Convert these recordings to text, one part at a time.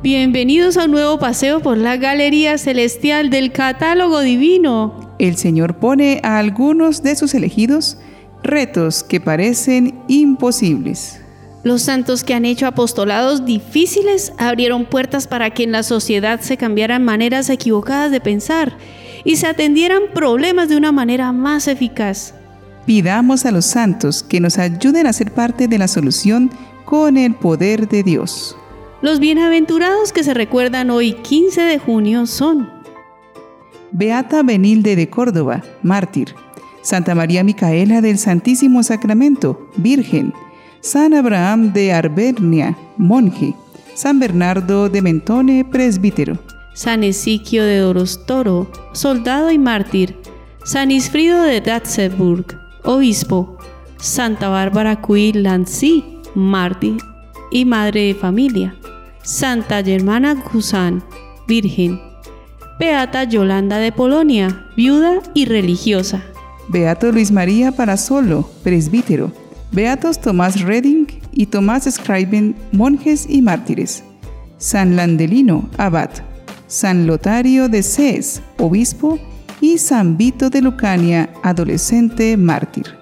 Bienvenidos a un nuevo paseo por la Galería Celestial del Catálogo Divino. El Señor pone a algunos de sus elegidos retos que parecen imposibles. Los santos que han hecho apostolados difíciles abrieron puertas para que en la sociedad se cambiaran maneras equivocadas de pensar y se atendieran problemas de una manera más eficaz. Pidamos a los santos que nos ayuden a ser parte de la solución con el poder de Dios. Los bienaventurados que se recuerdan hoy 15 de junio son Beata Benilde de Córdoba, mártir. Santa María Micaela del Santísimo Sacramento, Virgen. San Abraham de Arbernia, monje. San Bernardo de Mentone, presbítero. San Esiquio de Dorostoro, soldado y mártir. San Isfrido de Datzeburg, obispo. Santa Bárbara Cui Lancy, mártir y madre de familia. Santa Germana Guzán, Virgen. Beata Yolanda de Polonia, viuda y religiosa. Beato Luis María Parasolo, presbítero. Beatos Tomás Redding y Tomás Scriben, monjes y mártires. San Landelino, abad. San Lotario de Cés, obispo. Y San Vito de Lucania, adolescente mártir.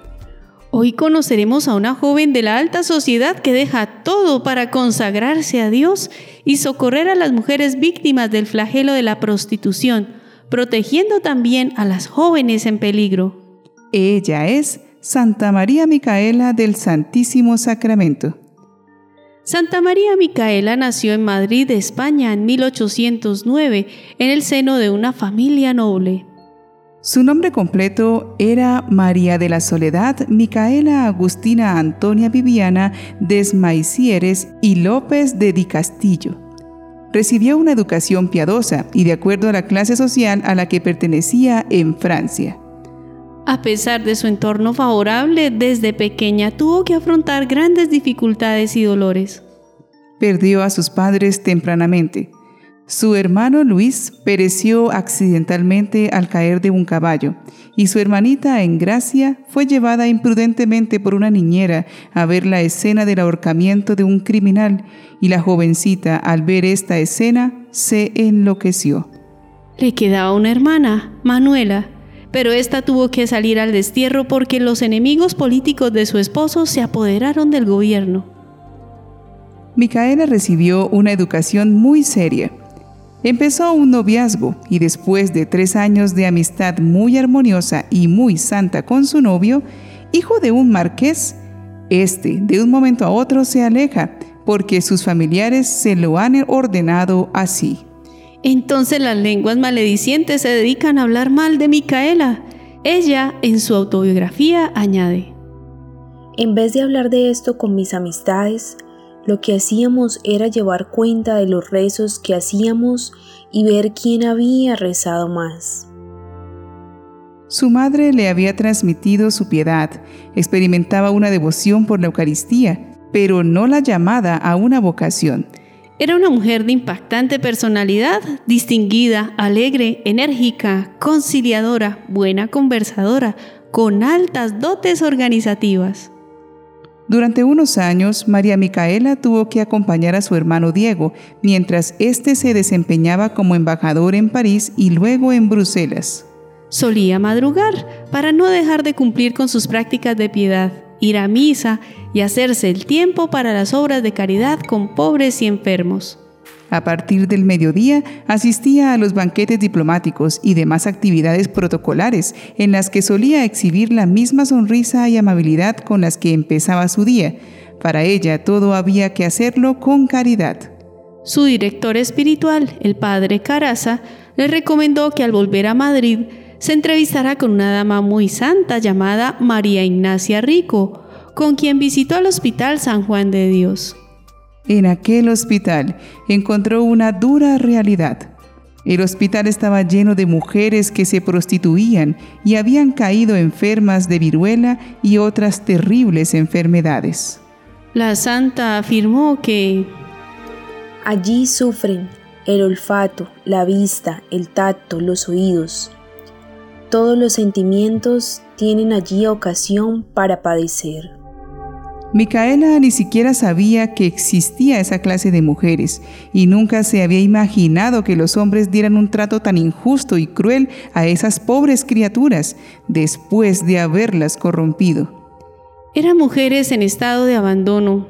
Hoy conoceremos a una joven de la alta sociedad que deja todo para consagrarse a Dios y socorrer a las mujeres víctimas del flagelo de la prostitución, protegiendo también a las jóvenes en peligro. Ella es Santa María Micaela del Santísimo Sacramento. Santa María Micaela nació en Madrid, España, en 1809, en el seno de una familia noble. Su nombre completo era María de la Soledad Micaela Agustina Antonia Viviana Desmaicieres y López de Di Castillo. Recibió una educación piadosa y de acuerdo a la clase social a la que pertenecía en Francia. A pesar de su entorno favorable, desde pequeña tuvo que afrontar grandes dificultades y dolores. Perdió a sus padres tempranamente. Su hermano Luis pereció accidentalmente al caer de un caballo, y su hermanita Engracia fue llevada imprudentemente por una niñera a ver la escena del ahorcamiento de un criminal, y la jovencita al ver esta escena se enloqueció. Le quedaba una hermana, Manuela, pero ésta tuvo que salir al destierro porque los enemigos políticos de su esposo se apoderaron del gobierno. Micaela recibió una educación muy seria Empezó un noviazgo y después de tres años de amistad muy armoniosa y muy santa con su novio, hijo de un marqués, este de un momento a otro se aleja porque sus familiares se lo han ordenado así. Entonces las lenguas maledicientes se dedican a hablar mal de Micaela. Ella, en su autobiografía, añade, En vez de hablar de esto con mis amistades, lo que hacíamos era llevar cuenta de los rezos que hacíamos y ver quién había rezado más. Su madre le había transmitido su piedad, experimentaba una devoción por la Eucaristía, pero no la llamada a una vocación. Era una mujer de impactante personalidad, distinguida, alegre, enérgica, conciliadora, buena conversadora, con altas dotes organizativas. Durante unos años, María Micaela tuvo que acompañar a su hermano Diego, mientras éste se desempeñaba como embajador en París y luego en Bruselas. Solía madrugar para no dejar de cumplir con sus prácticas de piedad, ir a misa y hacerse el tiempo para las obras de caridad con pobres y enfermos. A partir del mediodía asistía a los banquetes diplomáticos y demás actividades protocolares en las que solía exhibir la misma sonrisa y amabilidad con las que empezaba su día. Para ella todo había que hacerlo con caridad. Su director espiritual, el padre Caraza, le recomendó que al volver a Madrid se entrevistara con una dama muy santa llamada María Ignacia Rico, con quien visitó el Hospital San Juan de Dios. En aquel hospital encontró una dura realidad. El hospital estaba lleno de mujeres que se prostituían y habían caído enfermas de viruela y otras terribles enfermedades. La santa afirmó que allí sufren el olfato, la vista, el tacto, los oídos. Todos los sentimientos tienen allí ocasión para padecer. Micaela ni siquiera sabía que existía esa clase de mujeres y nunca se había imaginado que los hombres dieran un trato tan injusto y cruel a esas pobres criaturas después de haberlas corrompido. Eran mujeres en estado de abandono,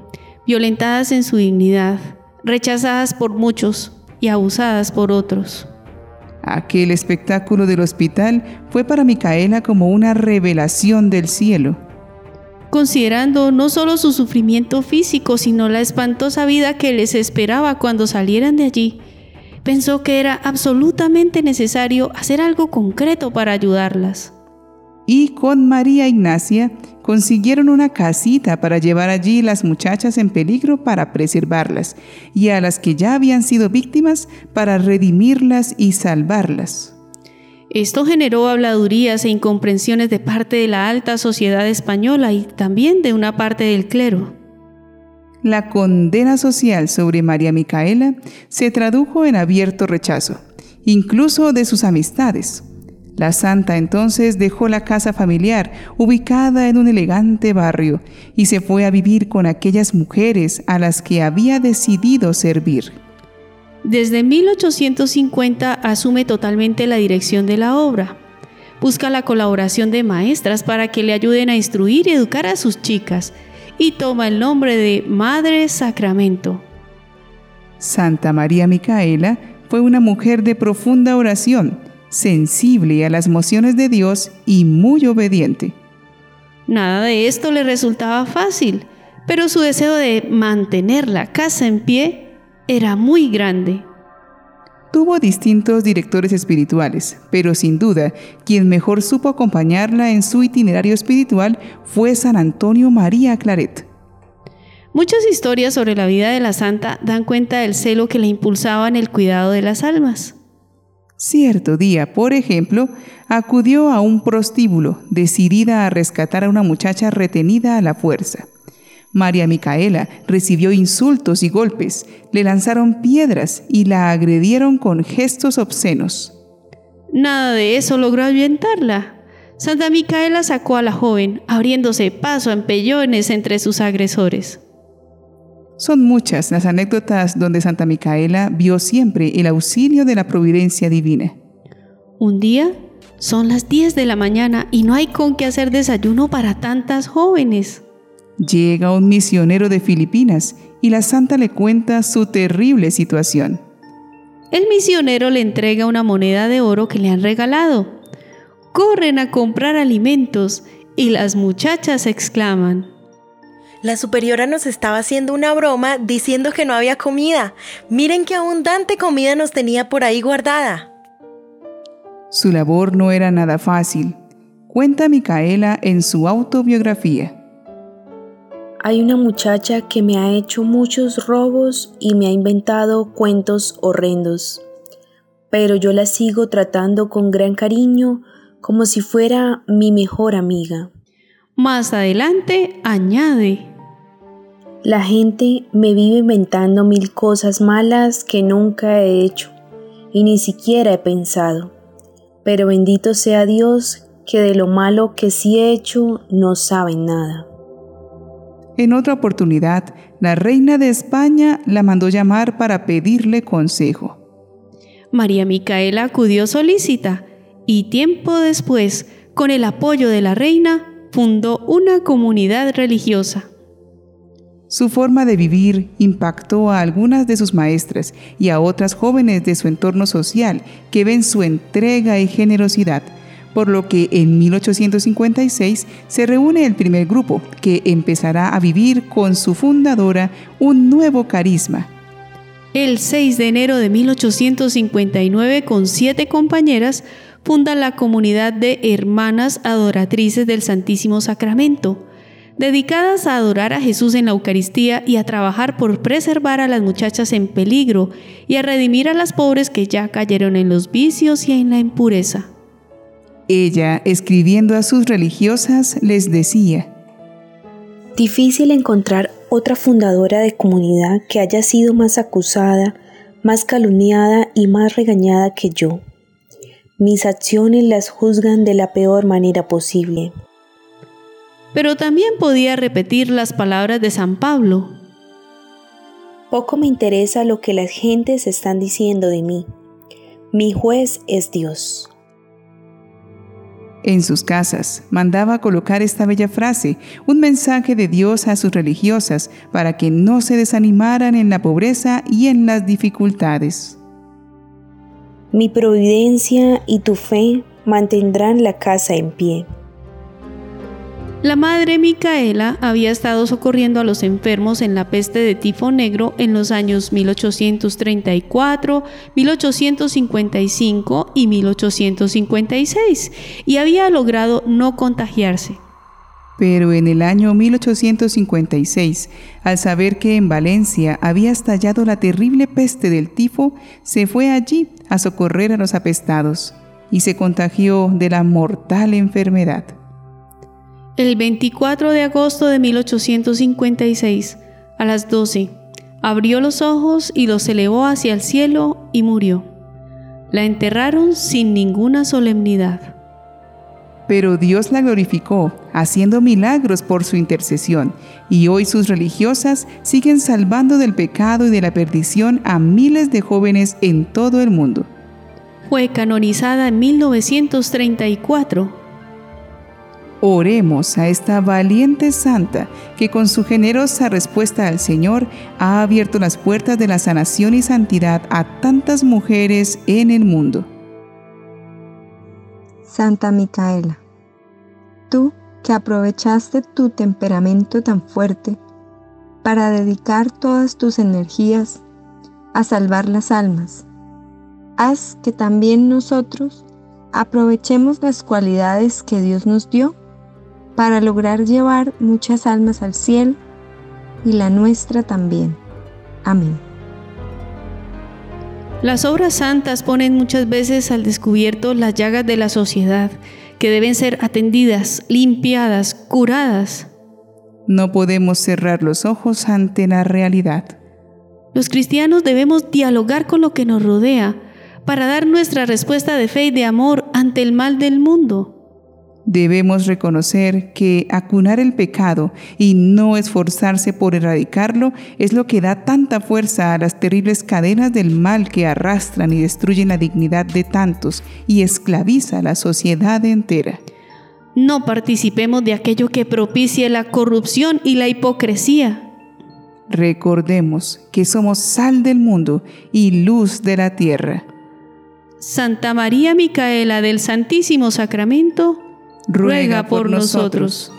violentadas en su dignidad, rechazadas por muchos y abusadas por otros. Aquel espectáculo del hospital fue para Micaela como una revelación del cielo considerando no solo su sufrimiento físico, sino la espantosa vida que les esperaba cuando salieran de allí. Pensó que era absolutamente necesario hacer algo concreto para ayudarlas. Y con María Ignacia consiguieron una casita para llevar allí las muchachas en peligro para preservarlas y a las que ya habían sido víctimas para redimirlas y salvarlas. Esto generó habladurías e incomprensiones de parte de la alta sociedad española y también de una parte del clero. La condena social sobre María Micaela se tradujo en abierto rechazo, incluso de sus amistades. La santa entonces dejó la casa familiar, ubicada en un elegante barrio, y se fue a vivir con aquellas mujeres a las que había decidido servir. Desde 1850 asume totalmente la dirección de la obra. Busca la colaboración de maestras para que le ayuden a instruir y educar a sus chicas y toma el nombre de Madre Sacramento. Santa María Micaela fue una mujer de profunda oración, sensible a las mociones de Dios y muy obediente. Nada de esto le resultaba fácil, pero su deseo de mantener la casa en pie era muy grande. Tuvo distintos directores espirituales, pero sin duda, quien mejor supo acompañarla en su itinerario espiritual fue San Antonio María Claret. Muchas historias sobre la vida de la santa dan cuenta del celo que le impulsaba en el cuidado de las almas. Cierto día, por ejemplo, acudió a un prostíbulo, decidida a rescatar a una muchacha retenida a la fuerza. María Micaela recibió insultos y golpes, le lanzaron piedras y la agredieron con gestos obscenos. Nada de eso logró ahuyentarla. Santa Micaela sacó a la joven, abriéndose paso en pellones entre sus agresores. Son muchas las anécdotas donde Santa Micaela vio siempre el auxilio de la providencia divina. Un día son las 10 de la mañana y no hay con qué hacer desayuno para tantas jóvenes. Llega un misionero de Filipinas y la santa le cuenta su terrible situación. El misionero le entrega una moneda de oro que le han regalado. Corren a comprar alimentos y las muchachas exclaman. La superiora nos estaba haciendo una broma diciendo que no había comida. Miren qué abundante comida nos tenía por ahí guardada. Su labor no era nada fácil, cuenta Micaela en su autobiografía. Hay una muchacha que me ha hecho muchos robos y me ha inventado cuentos horrendos, pero yo la sigo tratando con gran cariño como si fuera mi mejor amiga. Más adelante añade, la gente me vive inventando mil cosas malas que nunca he hecho y ni siquiera he pensado, pero bendito sea Dios que de lo malo que sí he hecho no saben nada. En otra oportunidad, la reina de España la mandó llamar para pedirle consejo. María Micaela acudió solícita y tiempo después, con el apoyo de la reina, fundó una comunidad religiosa. Su forma de vivir impactó a algunas de sus maestras y a otras jóvenes de su entorno social que ven su entrega y generosidad por lo que en 1856 se reúne el primer grupo que empezará a vivir con su fundadora un nuevo carisma. El 6 de enero de 1859, con siete compañeras, funda la comunidad de Hermanas Adoratrices del Santísimo Sacramento, dedicadas a adorar a Jesús en la Eucaristía y a trabajar por preservar a las muchachas en peligro y a redimir a las pobres que ya cayeron en los vicios y en la impureza. Ella, escribiendo a sus religiosas, les decía, Difícil encontrar otra fundadora de comunidad que haya sido más acusada, más calumniada y más regañada que yo. Mis acciones las juzgan de la peor manera posible. pero también podía repetir las palabras de San Pablo. Poco me interesa lo que las gentes están diciendo de mí. Mi juez es Dios. En sus casas mandaba colocar esta bella frase, un mensaje de Dios a sus religiosas para que no se desanimaran en la pobreza y en las dificultades. Mi providencia y tu fe mantendrán la casa en pie. La madre Micaela había estado socorriendo a los enfermos en la peste de tifo negro en los años 1834, 1855 y 1856 y había logrado no contagiarse. Pero en el año 1856, al saber que en Valencia había estallado la terrible peste del tifo, se fue allí a socorrer a los apestados y se contagió de la mortal enfermedad. El 24 de agosto de 1856, a las 12, abrió los ojos y los elevó hacia el cielo y murió. La enterraron sin ninguna solemnidad. Pero Dios la glorificó, haciendo milagros por su intercesión, y hoy sus religiosas siguen salvando del pecado y de la perdición a miles de jóvenes en todo el mundo. Fue canonizada en 1934 Oremos a esta valiente santa que con su generosa respuesta al Señor ha abierto las puertas de la sanación y santidad a tantas mujeres en el mundo. Santa Micaela, tú que aprovechaste tu temperamento tan fuerte para dedicar todas tus energías a salvar las almas, haz que también nosotros aprovechemos las cualidades que Dios nos dio para lograr llevar muchas almas al cielo y la nuestra también. Amén. Las obras santas ponen muchas veces al descubierto las llagas de la sociedad, que deben ser atendidas, limpiadas, curadas. No podemos cerrar los ojos ante la realidad. Los cristianos debemos dialogar con lo que nos rodea para dar nuestra respuesta de fe y de amor ante el mal del mundo. Debemos reconocer que acunar el pecado y no esforzarse por erradicarlo es lo que da tanta fuerza a las terribles cadenas del mal que arrastran y destruyen la dignidad de tantos y esclaviza a la sociedad entera. No participemos de aquello que propicie la corrupción y la hipocresía. Recordemos que somos sal del mundo y luz de la tierra. Santa María Micaela del Santísimo Sacramento, ruega por nosotros.